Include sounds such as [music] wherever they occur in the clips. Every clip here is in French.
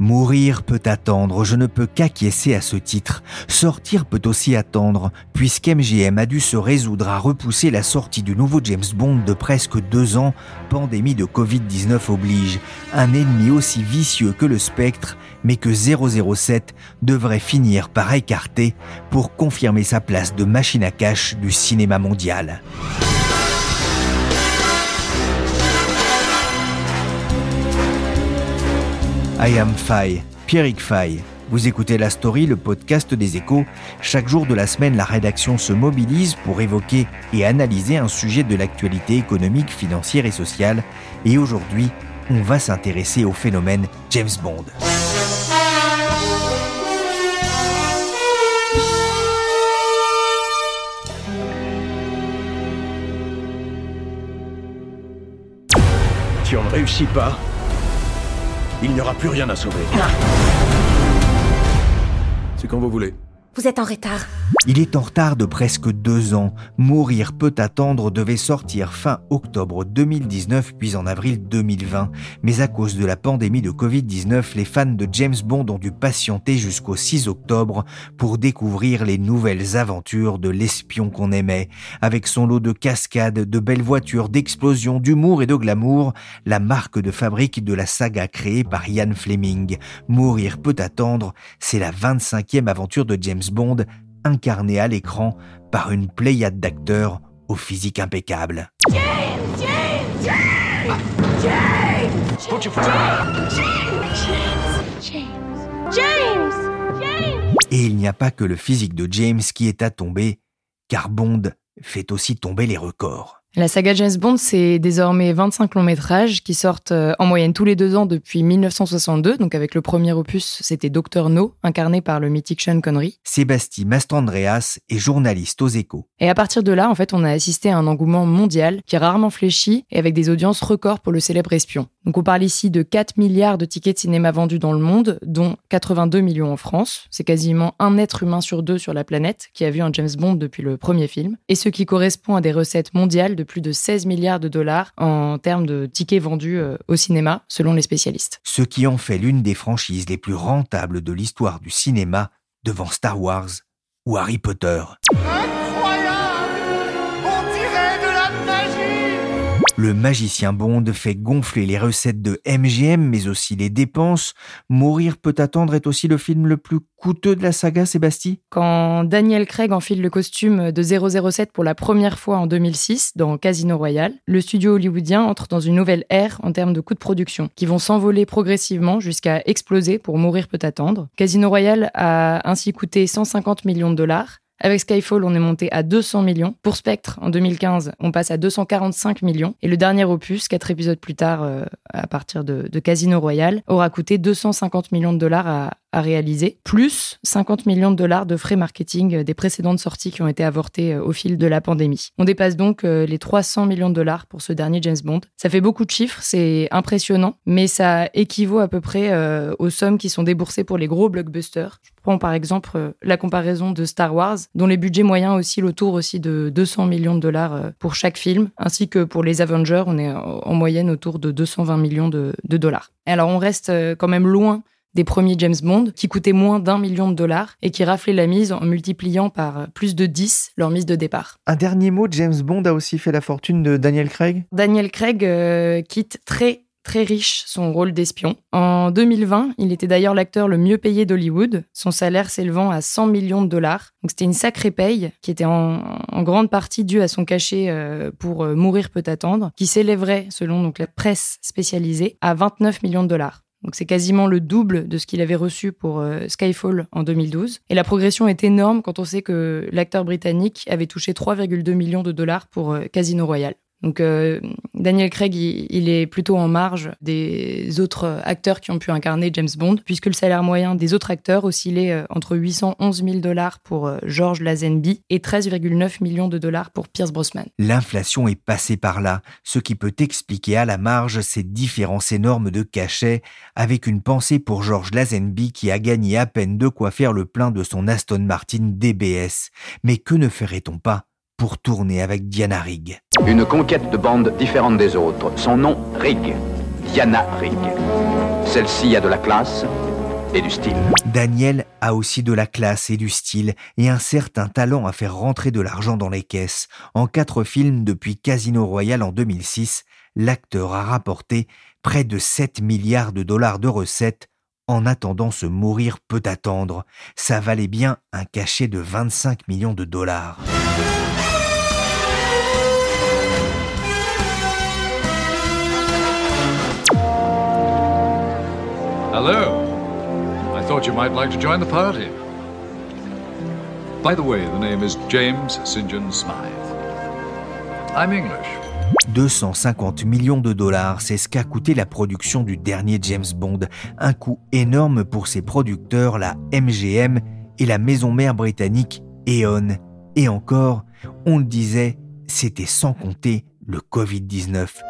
Mourir peut attendre, je ne peux qu'acquiescer à ce titre. Sortir peut aussi attendre, puisqu'MGM a dû se résoudre à repousser la sortie du nouveau James Bond de presque deux ans, pandémie de Covid-19 oblige. Un ennemi aussi vicieux que le spectre, mais que 007 devrait finir par écarter pour confirmer sa place de machine à cash du cinéma mondial. I am Fay, Pierrick Fay. Vous écoutez La Story, le podcast des échos. Chaque jour de la semaine, la rédaction se mobilise pour évoquer et analyser un sujet de l'actualité économique, financière et sociale. Et aujourd'hui, on va s'intéresser au phénomène James Bond. Si on ne réussit pas, il n'y aura plus rien à sauver. C'est quand vous voulez. Vous êtes en retard. Il est en retard de presque deux ans. Mourir peut attendre devait sortir fin octobre 2019 puis en avril 2020. Mais à cause de la pandémie de Covid-19, les fans de James Bond ont dû patienter jusqu'au 6 octobre pour découvrir les nouvelles aventures de l'espion qu'on aimait. Avec son lot de cascades, de belles voitures, d'explosions, d'humour et de glamour, la marque de fabrique de la saga créée par Ian Fleming. Mourir peut attendre, c'est la 25e aventure de James Bond incarné à l'écran par une pléiade d'acteurs au physique impeccable. Et il n'y a pas que le physique de James qui est à tomber, car Bond fait aussi tomber les records. La saga James Bond, c'est désormais 25 longs métrages qui sortent euh, en moyenne tous les deux ans depuis 1962. Donc avec le premier opus, c'était Dr No, incarné par le mythique Sean Connery. Sébastien Mastrandreas est journaliste aux échos. Et à partir de là, en fait, on a assisté à un engouement mondial qui est rarement fléchi et avec des audiences records pour le célèbre espion. Donc on parle ici de 4 milliards de tickets de cinéma vendus dans le monde, dont 82 millions en France. C'est quasiment un être humain sur deux sur la planète qui a vu un James Bond depuis le premier film. Et ce qui correspond à des recettes mondiales de plus de 16 milliards de dollars en termes de tickets vendus euh, au cinéma, selon les spécialistes. Ce qui en fait l'une des franchises les plus rentables de l'histoire du cinéma devant Star Wars ou Harry Potter. Le magicien Bond fait gonfler les recettes de MGM, mais aussi les dépenses. Mourir peut attendre est aussi le film le plus coûteux de la saga, Sébastien Quand Daniel Craig enfile le costume de 007 pour la première fois en 2006 dans Casino Royale, le studio hollywoodien entre dans une nouvelle ère en termes de coûts de production, qui vont s'envoler progressivement jusqu'à exploser pour Mourir peut attendre. Casino Royale a ainsi coûté 150 millions de dollars, avec Skyfall, on est monté à 200 millions. Pour Spectre, en 2015, on passe à 245 millions. Et le dernier opus, quatre épisodes plus tard, euh, à partir de, de, Casino Royale, aura coûté 250 millions de dollars à, à, réaliser, plus 50 millions de dollars de frais marketing des précédentes sorties qui ont été avortées euh, au fil de la pandémie. On dépasse donc euh, les 300 millions de dollars pour ce dernier James Bond. Ça fait beaucoup de chiffres, c'est impressionnant, mais ça équivaut à peu près euh, aux sommes qui sont déboursées pour les gros blockbusters. Je prends par exemple euh, la comparaison de Star Wars, dont les budgets moyens oscillent autour aussi de 200 millions de dollars euh, pour chaque film, ainsi que pour les Avengers, on est en moyenne autour de 220 millions de, de dollars. Alors on reste euh, quand même loin des premiers James Bond, qui coûtaient moins d'un million de dollars et qui raflaient la mise en multipliant par plus de 10 leur mise de départ. Un dernier mot, James Bond a aussi fait la fortune de Daniel Craig? Daniel Craig euh, quitte très très riche son rôle d'espion. En 2020, il était d'ailleurs l'acteur le mieux payé d'Hollywood, son salaire s'élevant à 100 millions de dollars. Donc c'était une sacrée paye qui était en, en, grande partie due à son cachet euh, pour euh, Mourir peut attendre, qui s'élèverait, selon donc la presse spécialisée, à 29 millions de dollars. Donc c'est quasiment le double de ce qu'il avait reçu pour euh, Skyfall en 2012. Et la progression est énorme quand on sait que l'acteur britannique avait touché 3,2 millions de dollars pour euh, Casino Royale. Donc euh, Daniel Craig, il, est plutôt en marge des autres acteurs qui ont pu incarner James Bond, puisque le salaire moyen des autres acteurs oscillait euh, entre 811 000 dollars pour euh, George Lazenby et 13,9 millions de dollars pour Pierce Brosnan. L'inflation est passée par là, ce qui peut expliquer à la marge ces différences énormes de cachets, avec une pensée pour George Lazenby qui a gagné à peine de quoi faire le plein de son Aston Martin DBS. Mais que ne ferait-on pas? Pour tourner avec Diana Rigg. Une conquête de bande différente des autres. Son nom, Rigg. Diana Rigg. Celle-ci a de la classe et du style. Daniel a aussi de la classe et du style et un certain talent à faire rentrer de l'argent dans les caisses. En quatre films depuis Casino Royale en 2006, l'acteur a rapporté près de 7 milliards de dollars de recettes. En attendant se mourir peut attendre. Ça valait bien un cachet de 25 millions de dollars. Hello. I thought you might like to join the party. By the way, the name is James St. John Smythe. I'm English. 250 millions de dollars, c'est ce qu'a coûté la production du dernier James Bond. Un coût énorme pour ses producteurs, la MGM et la maison mère britannique E.ON. Et encore, on le disait, c'était sans compter le Covid-19.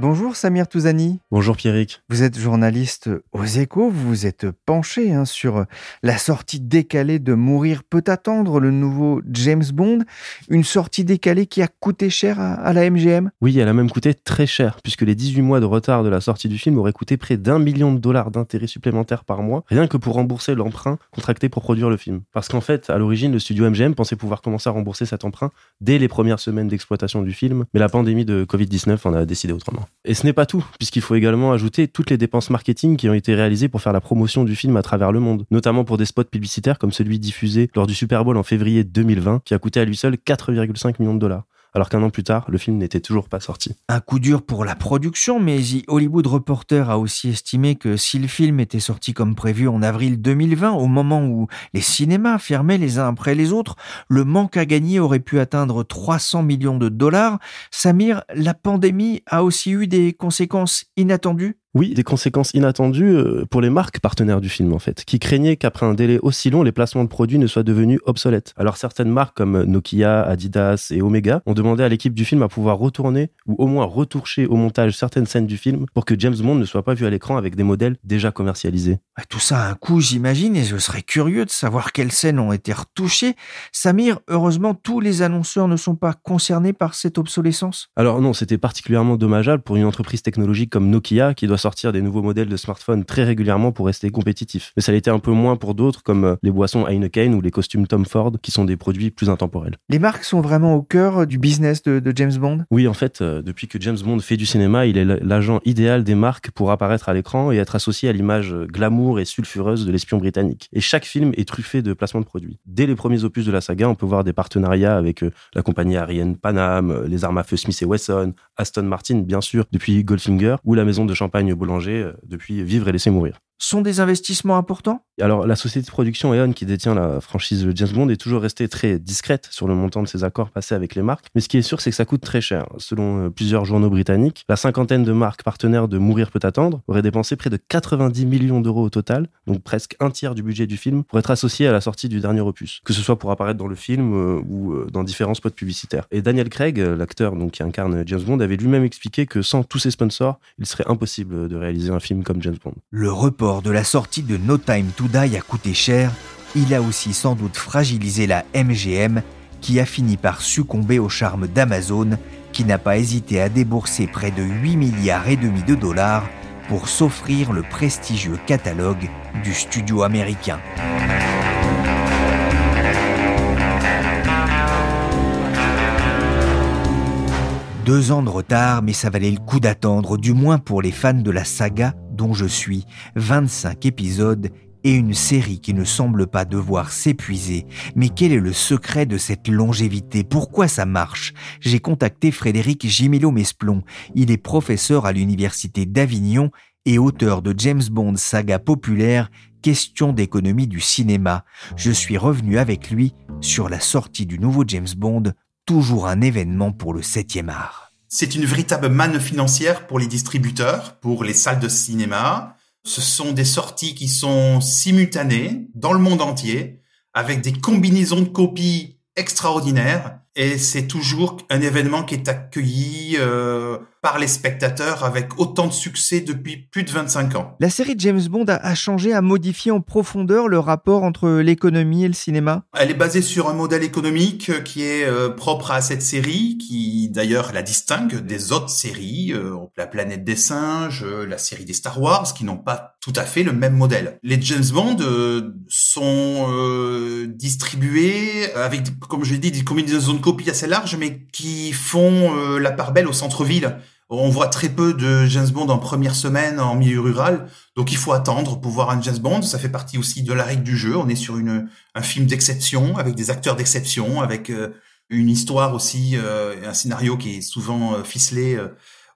Bonjour Samir Touzani. Bonjour Pierrick. Vous êtes journaliste aux échos, vous vous êtes penché hein, sur la sortie décalée de Mourir peut attendre, le nouveau James Bond, une sortie décalée qui a coûté cher à, la MGM Oui, elle a même coûté très cher, puisque les 18 mois de retard de la sortie du film auraient coûté près d'un million de dollars d'intérêts supplémentaires par mois, rien que pour rembourser l'emprunt contracté pour produire le film. Parce qu'en fait, à l'origine, le studio MGM pensait pouvoir commencer à rembourser cet emprunt dès les premières semaines d'exploitation du film, mais la pandémie de Covid-19 en a décidé autrement. Et ce n'est pas tout, puisqu'il faut également ajouter toutes les dépenses marketing qui ont été réalisées pour faire la promotion du film à travers le monde, notamment pour des spots publicitaires comme celui diffusé lors du Super Bowl en février 2020, qui a coûté à lui seul 4,5 millions de dollars alors qu'un an plus tard, le film n'était toujours pas sorti. Un coup dur pour la production, mais The Hollywood Reporter a aussi estimé que si le film était sorti comme prévu en avril 2020, au moment où les cinémas fermaient les uns après les autres, le manque à gagner aurait pu atteindre 300 millions de dollars. Samir, la pandémie a aussi eu des conséquences inattendues? Oui, des conséquences inattendues euh, pour les marques partenaires du film en fait, qui craignaient qu'après un délai aussi long, les placements de produits ne soient devenus obsolètes. Alors certaines marques comme Nokia, Adidas et Omega ont demandé à l'équipe du film à pouvoir retourner ou au moins retoucher au montage certaines scènes du film pour que James Bond ne soit pas vu à l'écran avec des modèles déjà commercialisés. Tout ça a un coût, j'imagine, et je serais curieux de savoir quelles scènes ont été retouchées. Samir, heureusement, tous les annonceurs ne sont pas concernés par cette obsolescence. Alors non, c'était particulièrement dommageable pour une entreprise technologique comme Nokia qui doit sortir des nouveaux modèles de smartphones très régulièrement pour rester compétitif. Mais ça l'était un peu moins pour d'autres comme euh, les boissons Heineken ou les costumes Tom Ford qui sont des produits plus intemporels. Les marques sont vraiment au cœur du business de, James Bond? Oui, en fait, euh, depuis que James Bond fait du cinéma, il est l'agent idéal des marques pour apparaître à l'écran et être associé à l'image euh, glamour et sulfureuse de l'espion britannique. Et chaque film est truffé de placements de produits. Dès les premiers opus de la saga, on peut voir des partenariats avec la compagnie Ariane Panam, les armes à feu Smith Wesson, Aston Martin, bien sûr, depuis Goldfinger, ou la maison de champagne Boulanger euh, depuis Vivre et laisser mourir. Sont des investissements importants? Alors, la société de production E.ON, qui détient la franchise James Bond, est toujours restée très discrète sur le montant de ses accords passés avec les marques. Mais ce qui est sûr, c'est que ça coûte très cher. Selon euh, plusieurs journaux britanniques, la cinquantaine de marques partenaires de Mourir peut attendre aurait dépensé près de 90 millions d'euros au total, donc presque un tiers du budget du film, pour être associé à la sortie du dernier opus, que ce soit pour apparaître dans le film euh, ou euh, dans différents spots publicitaires. Et Daniel Craig, l'acteur qui incarne James Bond, avait lui-même expliqué que sans tous ses sponsors, il serait impossible de réaliser un film comme James Bond. Le report de la sortie de No Time to A coûté cher, il a aussi sans doute fragilisé la MGM qui a fini par succomber au charme d'Amazon qui n'a pas hésité à débourser près de 8 milliards et demi de dollars pour s'offrir le prestigieux catalogue du studio américain. Deux ans de retard, mais ça valait le coup d'attendre, du moins pour les fans de la saga dont je suis, 25 épisodes et une série qui ne semble pas devoir s'épuiser. Mais quel est le secret de cette longévité? Pourquoi ça marche? J'ai contacté Frédéric Gimelo Mesplon. Il est professeur à l'université d'Avignon et auteur de James Bond saga populaire Question d'économie du cinéma. Je suis revenu avec lui sur la sortie du nouveau James Bond, toujours un événement pour le 7e art. C'est une véritable manne financière pour les distributeurs, pour les salles de cinéma. Ce sont des sorties qui sont simultanées dans le monde entier, avec des combinaisons de copies extraordinaires. Et c'est toujours un événement qui est accueilli euh, par les spectateurs avec autant de succès depuis plus de 25 ans. La série James Bond a, changé, a modifié en profondeur le rapport entre l'économie et le cinéma Elle est basée sur un modèle économique qui est euh, propre à cette série, qui d'ailleurs la distingue des autres séries, euh, La planète des singes, la série des Star Wars, qui n'ont pas tout à fait le même modèle. Les James Bond sont distribués avec, comme je l'ai dit, des combinaisons de copies assez larges, mais qui font la part belle au centre-ville. On voit très peu de James Bond en première semaine en milieu rural, donc il faut attendre pour voir un James Bond. Ça fait partie aussi de la règle du jeu. On est sur une, un film d'exception, avec des acteurs d'exception, avec euh, une histoire aussi, euh, un scénario qui est souvent euh, ficelé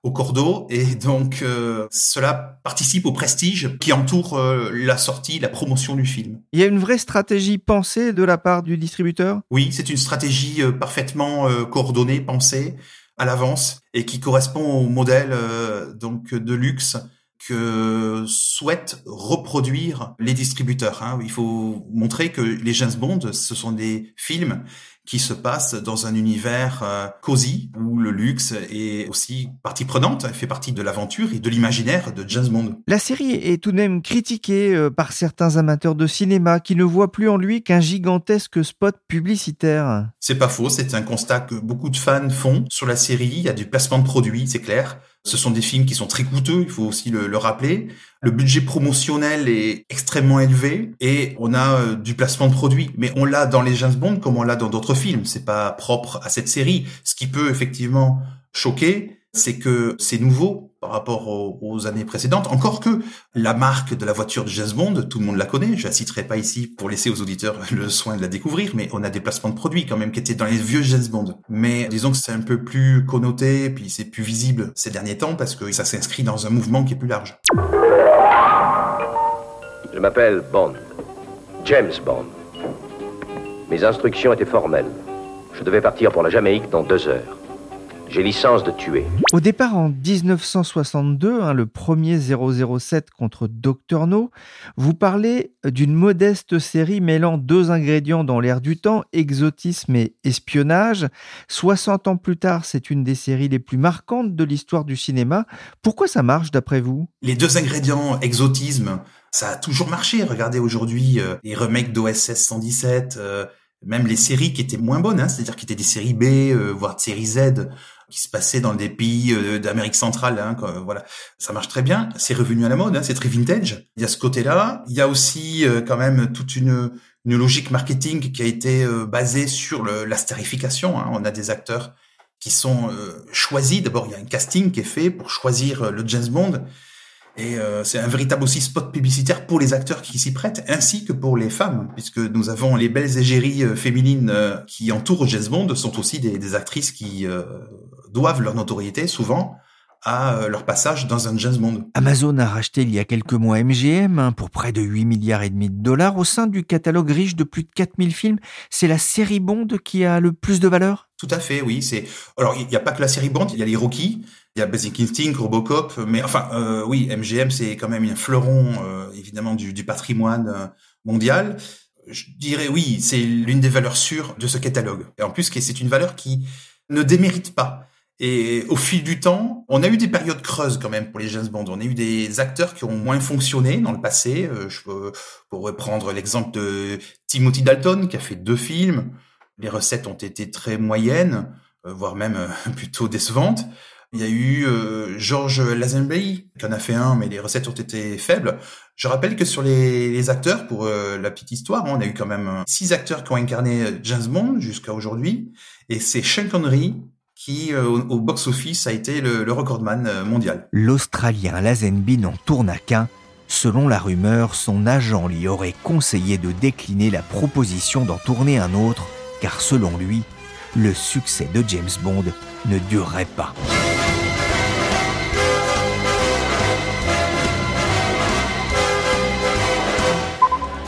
au cordeau, et donc cela participe au prestige qui entoure la sortie, la promotion du film. Il y a une vraie stratégie pensée de la part du distributeur? Oui, c'est une stratégie parfaitement coordonnée, pensée à l'avance et qui correspond au modèle euh, donc de luxe que souhaitent reproduire les distributeurs. Hein. Il faut montrer que les James Bond, ce sont des films qui se passent dans un univers euh, cosy où le luxe est aussi partie prenante, fait partie de l'aventure et de l'imaginaire de James Bond. La série est tout de même critiquée euh, par certains amateurs de cinéma qui ne voient plus en lui qu'un gigantesque spot publicitaire. C'est pas faux, c'est un constat que beaucoup de fans font sur la série. Il y a du placement de produits, c'est clair. Ce sont des films qui sont très coûteux, il faut aussi le, rappeler. Le budget promotionnel est extrêmement élevé et on a euh, du placement de produits. Mais on l'a dans les James Bond comme on l'a dans d'autres films. C'est pas propre à cette série. Ce qui peut effectivement choquer, c'est que c'est nouveau par rapport aux, années précédentes. Encore que la marque de la voiture de James Bond, tout le monde la connaît. Je la citerai pas ici pour laisser aux auditeurs [laughs] le soin de la découvrir, mais on a des placements de produits quand même qui étaient dans les vieux James Bond. Mais disons que c'est un peu plus connoté, puis c'est plus visible ces derniers temps parce que ça s'inscrit dans un mouvement qui est plus large. Je m'appelle Bond. James Bond. Mes instructions étaient formelles. Je devais partir pour la Jamaïque dans deux heures. J'ai licence de tuer. Au départ, en 1962, hein, le premier 007 contre Dr No, vous parlez d'une modeste série mêlant deux ingrédients dans l'air du temps, exotisme et espionnage. 60 ans plus tard, c'est une des séries les plus marquantes de l'histoire du cinéma. Pourquoi ça marche d'après vous? Les deux ingrédients, exotisme, ça a toujours marché. Regardez aujourd'hui euh, les remakes d'OSS 117 même les séries qui étaient moins bonnes, hein, c'est-à-dire qui étaient des séries B, euh, voire de séries Z, qui se passaient dans des pays euh, d'Amérique centrale. Hein, voilà, ça marche très bien. C'est revenu à la mode, hein, c'est très vintage. Il y a ce côté-là. Il y a aussi euh, quand même toute une, une logique marketing qui a été basée sur le, la starification. Hein. On a des acteurs qui sont choisis. D'abord, il y a un casting qui est fait pour choisir le James Bond. Et euh, c'est un véritable aussi spot publicitaire pour les acteurs qui s'y prêtent, ainsi que pour les femmes, puisque nous avons les belles égéries euh, féminines euh, qui entourent James Bond, sont aussi des, des actrices qui doivent leur notoriété souvent à leur passage dans un James Bond. Amazon a racheté il y a quelques mois MGM hein, pour près de 8 milliards et demi de dollars au sein du catalogue riche de plus de 4000 films. C'est la série Bond qui a le plus de valeur? Tout à fait, oui. C'est alors il n'y a pas que la série Bond, il y a les Rookies, il y a Basic Instinct, Robocop, mais enfin, euh, oui, MGM, c'est quand même un fleuron, euh, évidemment, du, du patrimoine euh, mondial. Je dirais, oui, c'est l'une des valeurs sûres de ce catalogue. Et en plus, c'est une valeur qui ne démérite pas. Et au fil du temps, on a eu des périodes creuses quand même pour les James Bond. On a eu des acteurs qui ont moins fonctionné dans le passé. Je pourrais prendre l'exemple de Timothy Dalton, qui a fait deux films. Les recettes ont été très moyennes, voire même [laughs] plutôt décevantes. Il y a eu euh, George Lazenby qui en a fait un, mais les recettes ont été faibles. Je rappelle que sur les, acteurs, pour euh, la petite histoire, on a eu quand même euh, six acteurs qui ont incarné James Bond jusqu'à aujourd'hui, et c'est Sean Connery qui, au, box-office, a été le, le recordman mondial. L'Australien Lazenby n'en tourna qu'un. Selon la rumeur, son agent lui aurait conseillé de décliner la proposition d'en tourner un autre, car selon lui, le succès de James Bond ne durerait pas.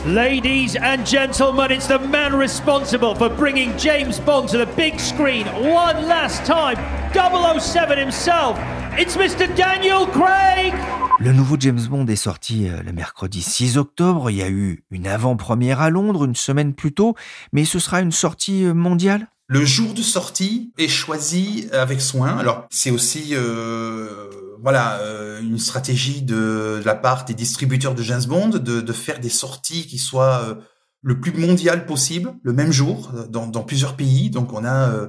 Ladies and gentlemen, it's the man responsible for bringing James Bond to the big screen one last time. 007 himself. It's Mr. Daniel Craig. Le nouveau James Bond est sorti euh, le mercredi 6 octobre. Il y a eu une avant-première à Londres une semaine plus tôt, mais ce sera une sortie euh, mondiale? Le jour de sortie est choisi avec soin. Alors c'est aussi euh, voilà euh, une stratégie de, la part des distributeurs de James Bond de, de faire des sorties qui soient euh, le plus mondial possible le même jour dans, dans plusieurs pays. Donc on a euh,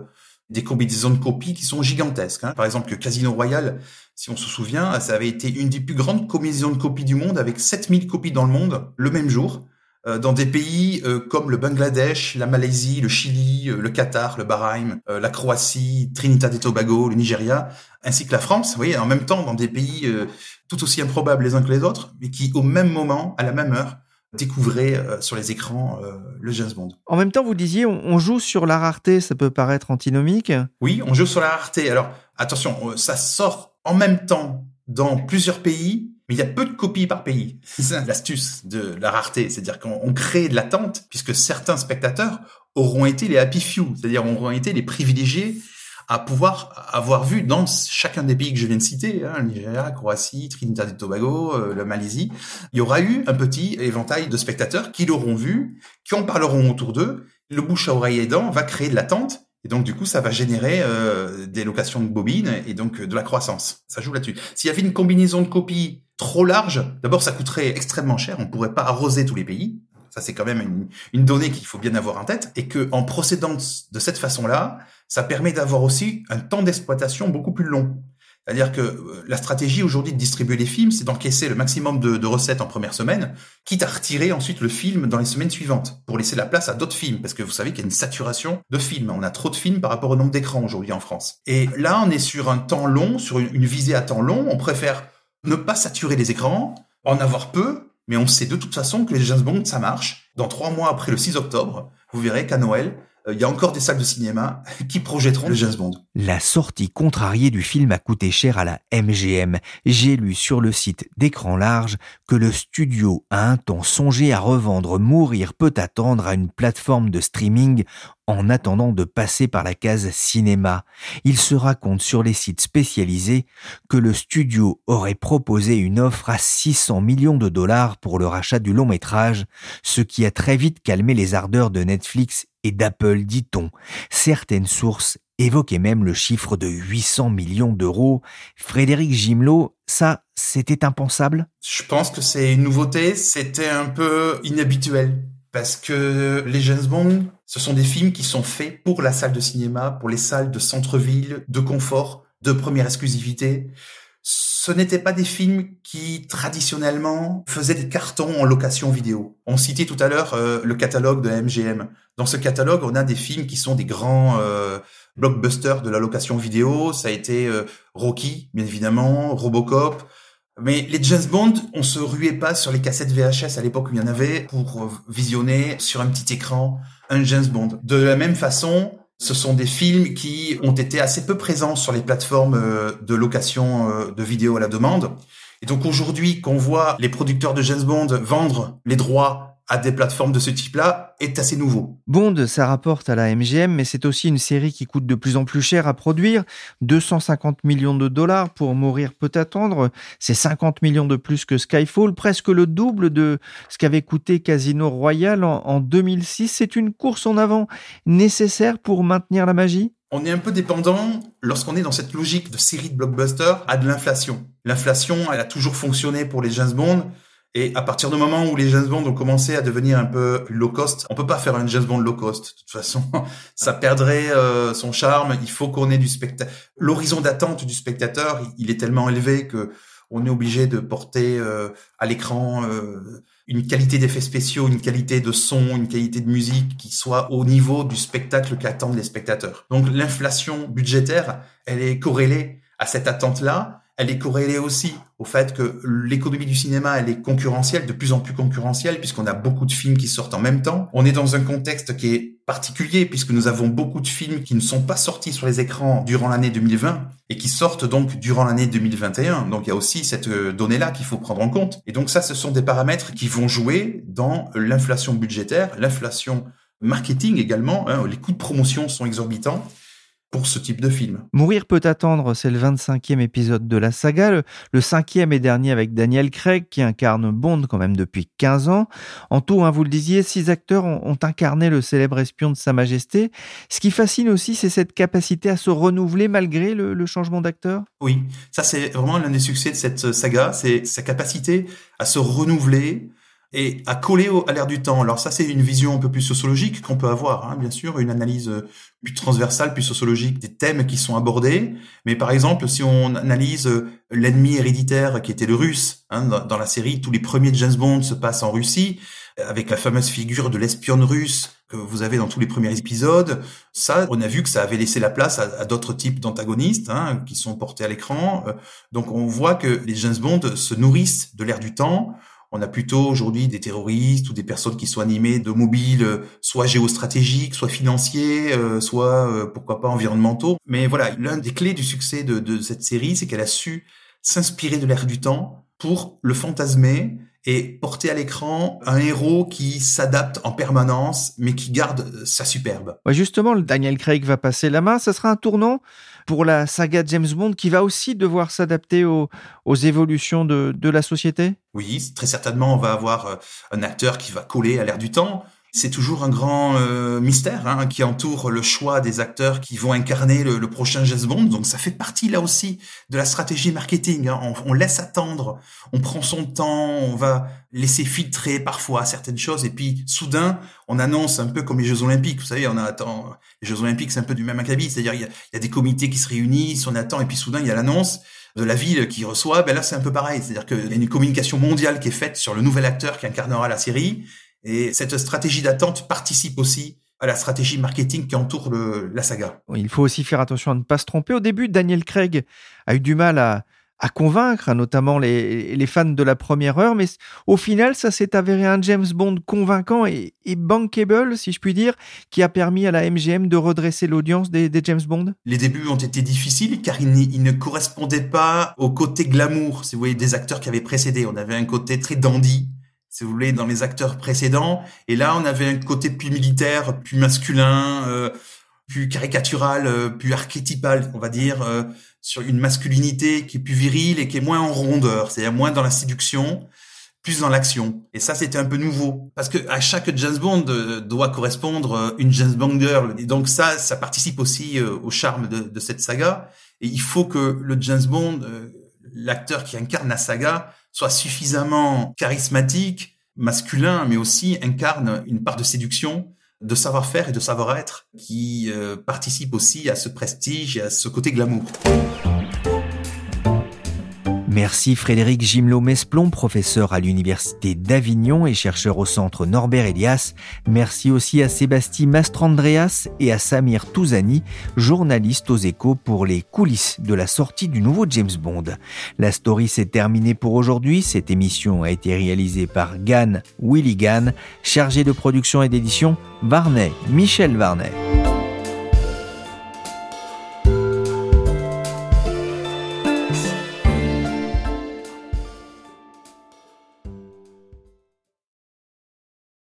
des combinaisons de copies qui sont gigantesques. Hein. Par exemple, le Casino Royal, si on se souvient, ça avait été une des plus grandes combinaisons de copies du monde avec 7000 copies dans le monde le même jour. Euh, dans des pays euh, comme le Bangladesh, la Malaisie, le Chili, euh, le Qatar, le Bahreïn, la Croatie, Trinidad et Tobago, le Nigeria, ainsi que la France, vous voyez, en même temps dans des pays tout aussi improbables les uns que les autres, mais qui au même moment, à la même heure, découvraient sur les écrans le James Bond. En même temps, vous disiez, on, joue sur la rareté, ça peut paraître antinomique. Oui, on joue sur la rareté. Alors, attention, ça sort en même temps dans plusieurs pays, mais il y a peu de copies par pays. C'est l'astuce de la rareté, c'est-à-dire qu'on crée de l'attente, puisque certains spectateurs auront été les happy few, c'est-à-dire auront été les privilégiés à pouvoir avoir vu dans chacun des pays que je viens de citer, hein, Nigeria, Croatie, Trinidad et Tobago, euh, la Malaisie, il y aura eu un petit éventail de spectateurs qui l'auront vu, qui en parleront autour d'eux. Le bouche à oreille aidant va créer de l'attente et donc, du coup, ça va générer euh, des locations de bobines et donc euh, de la croissance. Ça joue là-dessus. S'il y avait une combinaison de copies trop large, d'abord, ça coûterait extrêmement cher. On pourrait pas arroser tous les pays. Ça, c'est quand même une, une donnée qu'il faut bien avoir en tête. Et que, en procédant de cette façon-là, ça permet d'avoir aussi un temps d'exploitation beaucoup plus long. C'est-à-dire que euh, la stratégie aujourd'hui de distribuer les films, c'est d'encaisser le maximum de, de, recettes en première semaine, quitte à retirer ensuite le film dans les semaines suivantes, pour laisser la place à d'autres films, parce que vous savez qu'il y a une saturation de films. On a trop de films par rapport au nombre d'écrans aujourd'hui en France. Et là, on est sur un temps long, sur une visée à temps long. On préfère ne pas saturer les écrans, en avoir peu, mais on sait de toute façon que les James Bond, ça marche. Dans trois mois après le 6 octobre, vous verrez qu'à Noël, il y a encore des salles de cinéma [laughs] qui projetteront le James Bond. La sortie contrariée du film a coûté cher à la MGM. J'ai lu sur le site d'écran large que le studio a un temps songé à revendre Mourir peut attendre à une plateforme de streaming en attendant de passer par la case cinéma. Il se raconte sur les sites spécialisés que le studio aurait proposé une offre à 600 millions de dollars pour le rachat du long métrage, ce qui a très vite calmé les ardeurs de Netflix et d'Apple, dit-on. Certaines sources évoquaient même le chiffre de 800 millions d'euros. Frédéric Gimelot, ça, c'était impensable? Je pense que c'est une nouveauté, c'était un peu inhabituel parce que les James Bond, ce sont des films qui sont faits pour la salle de cinéma, pour les salles de centre-ville, de confort, de première exclusivité. Ce n'étaient pas des films qui traditionnellement faisaient des cartons en location vidéo. On citait tout à l'heure euh, le catalogue de MGM. Dans ce catalogue, on a des films qui sont des grands euh, blockbusters de la location vidéo. Ça a été euh, Rocky, bien évidemment, Robocop, mais les James Bond, on se ruait pas sur les cassettes VHS à l'époque où il y en avait pour visionner sur un petit écran un James Bond. De la même façon, ce sont des films qui ont été assez peu présents sur les plateformes euh, de location euh, de vidéos à la demande. Et donc aujourd'hui, qu'on voit les producteurs de James Bond vendre les droits à des plateformes de ce type-là est assez nouveau. Bond, ça rapporte à la MGM, mais c'est aussi une série qui coûte de plus en plus cher à produire. 250 millions de dollars pour Mourir peut attendre. C'est 50 millions de plus que Skyfall, presque le double de ce qu'avait coûté Casino Royale en, en 2006. C'est une course en avant nécessaire pour maintenir la magie? On est un peu dépendant, lorsqu'on est dans cette logique de série de blockbusters, à de l'inflation. L'inflation, elle a toujours fonctionné pour les James Bond. Et à partir du moment où les James Bond ont commencé à devenir un peu low cost, on peut pas faire un James Bond low cost. De toute façon, [laughs] ça perdrait euh, son charme. Il faut qu'on ait du spectateur. L'horizon d'attente du spectateur, il est tellement élevé que on est obligé de porter euh, à l'écran euh, une qualité d'effets spéciaux, une qualité de son, une qualité de musique qui soit au niveau du spectacle qu'attendent les spectateurs. Donc l'inflation budgétaire, elle est corrélée à cette attente-là elle est corrélée aussi au fait que l'économie du cinéma, elle est concurrentielle, de plus en plus concurrentielle, puisqu'on a beaucoup de films qui sortent en même temps. On est dans un contexte qui est particulier, puisque nous avons beaucoup de films qui ne sont pas sortis sur les écrans durant l'année 2020 et qui sortent donc durant l'année 2021. Donc il y a aussi cette euh, donnée-là qu'il faut prendre en compte. Et donc ça, ce sont des paramètres qui vont jouer dans l'inflation budgétaire, l'inflation marketing également. Hein. les coûts de promotion sont exorbitants pour ce type de film. Mourir peut attendre, c'est le 25e épisode de la saga, le, cinquième et dernier avec Daniel Craig qui incarne Bond quand même depuis 15 ans. En tout, hein, vous le disiez, six acteurs ont, incarné le célèbre espion de Sa Majesté. Ce qui fascine aussi, c'est cette capacité à se renouveler malgré le, le changement d'acteur. Oui, ça c'est vraiment l'un des succès de cette saga, c'est sa capacité à se renouveler, et à coller à l'air du temps. Alors ça, c'est une vision un peu plus sociologique qu'on peut avoir, hein, bien sûr, une analyse euh, plus transversale, plus sociologique des thèmes qui sont abordés. Mais par exemple, si on analyse euh, l'ennemi héréditaire qui était le russe, hein, dans, la série, tous les premiers James Bond se passent en Russie, avec la fameuse figure de l'espionne russe que vous avez dans tous les premiers épisodes. Ça, on a vu que ça avait laissé la place à, d'autres types d'antagonistes hein, qui sont portés à l'écran. Euh, donc on voit que les James Bond se nourrissent de l'air du temps on a plutôt aujourd'hui des terroristes ou des personnes qui sont animées de mobiles, euh, soit géostratégiques, soit financiers, euh, soit euh, pourquoi pas environnementaux. Mais voilà, l'un des clés du succès de, cette série, c'est qu'elle a su s'inspirer de l'air du temps pour le fantasmer et porter à l'écran un héros qui s'adapte en permanence, mais qui garde sa superbe. justement, le Daniel Craig va passer la main. Ça sera un tournant pour la saga James Bond qui va aussi devoir s'adapter aux, évolutions de, de la société? Oui, très certainement, on va avoir euh, un acteur qui va coller à l'air du temps c'est toujours un grand euh, mystère hein, qui entoure le choix des acteurs qui vont incarner le, prochain James Bond. Donc ça fait partie là aussi de la stratégie marketing. Hein. On, laisse attendre, on prend son temps, on va laisser filtrer parfois certaines choses et puis soudain on annonce un peu comme les Jeux Olympiques. Vous savez, on attend les Jeux Olympiques, c'est un peu du même acabit. C'est-à-dire il y, a, il y a des comités qui se réunissent, on attend et puis soudain il y a l'annonce de la ville qui reçoit, ben là c'est un peu pareil, c'est-à-dire qu'il y a une communication mondiale qui est faite sur le nouvel acteur qui incarnera la série, et cette stratégie d'attente participe aussi à la stratégie marketing qui entoure la saga. Il faut aussi faire attention à ne pas se tromper. Au début, Daniel Craig a eu du mal à, convaincre, notamment les, fans de la première heure, mais au final, ça s'est avéré un James Bond convaincant et, bankable, si je puis dire, qui a permis à la MGM de redresser l'audience des, James Bond. Les débuts ont été difficiles car ils, ne correspondaient pas au côté glamour, si vous voyez, des acteurs qui avaient précédé. On avait un côté très dandy, si vous voulez, dans les acteurs précédents. Et là, on avait un côté plus militaire, plus masculin, euh, plus caricatural, euh, plus archétypal, on va dire, euh, sur une masculinité qui est plus virile et qui est moins en rondeur, c'est-à-dire moins dans la séduction, plus dans l'action. Et ça, c'était un peu nouveau, parce que à chaque James Bond doit correspondre une James Bond girl. Et donc ça, ça participe aussi au charme de, de, cette saga. Et il faut que le James Bond, l'acteur qui incarne la saga, soit suffisamment charismatique, masculin, mais aussi incarne une part de séduction, de savoir-faire et de savoir-être qui euh, participe aussi à ce prestige et à ce côté glamour. Merci Frédéric Gimelot-Mesplon, professeur à l'Université d'Avignon et chercheur au Centre Norbert Elias. Merci aussi à Sébastien Mastrandreas et à Samir Touzani, journaliste aux échos pour les coulisses de la sortie du nouveau James Bond. La story s'est terminée pour aujourd'hui. Cette émission a été réalisée par Gann Willy Gann, chargé de production et d'édition Varney, Michel Varney.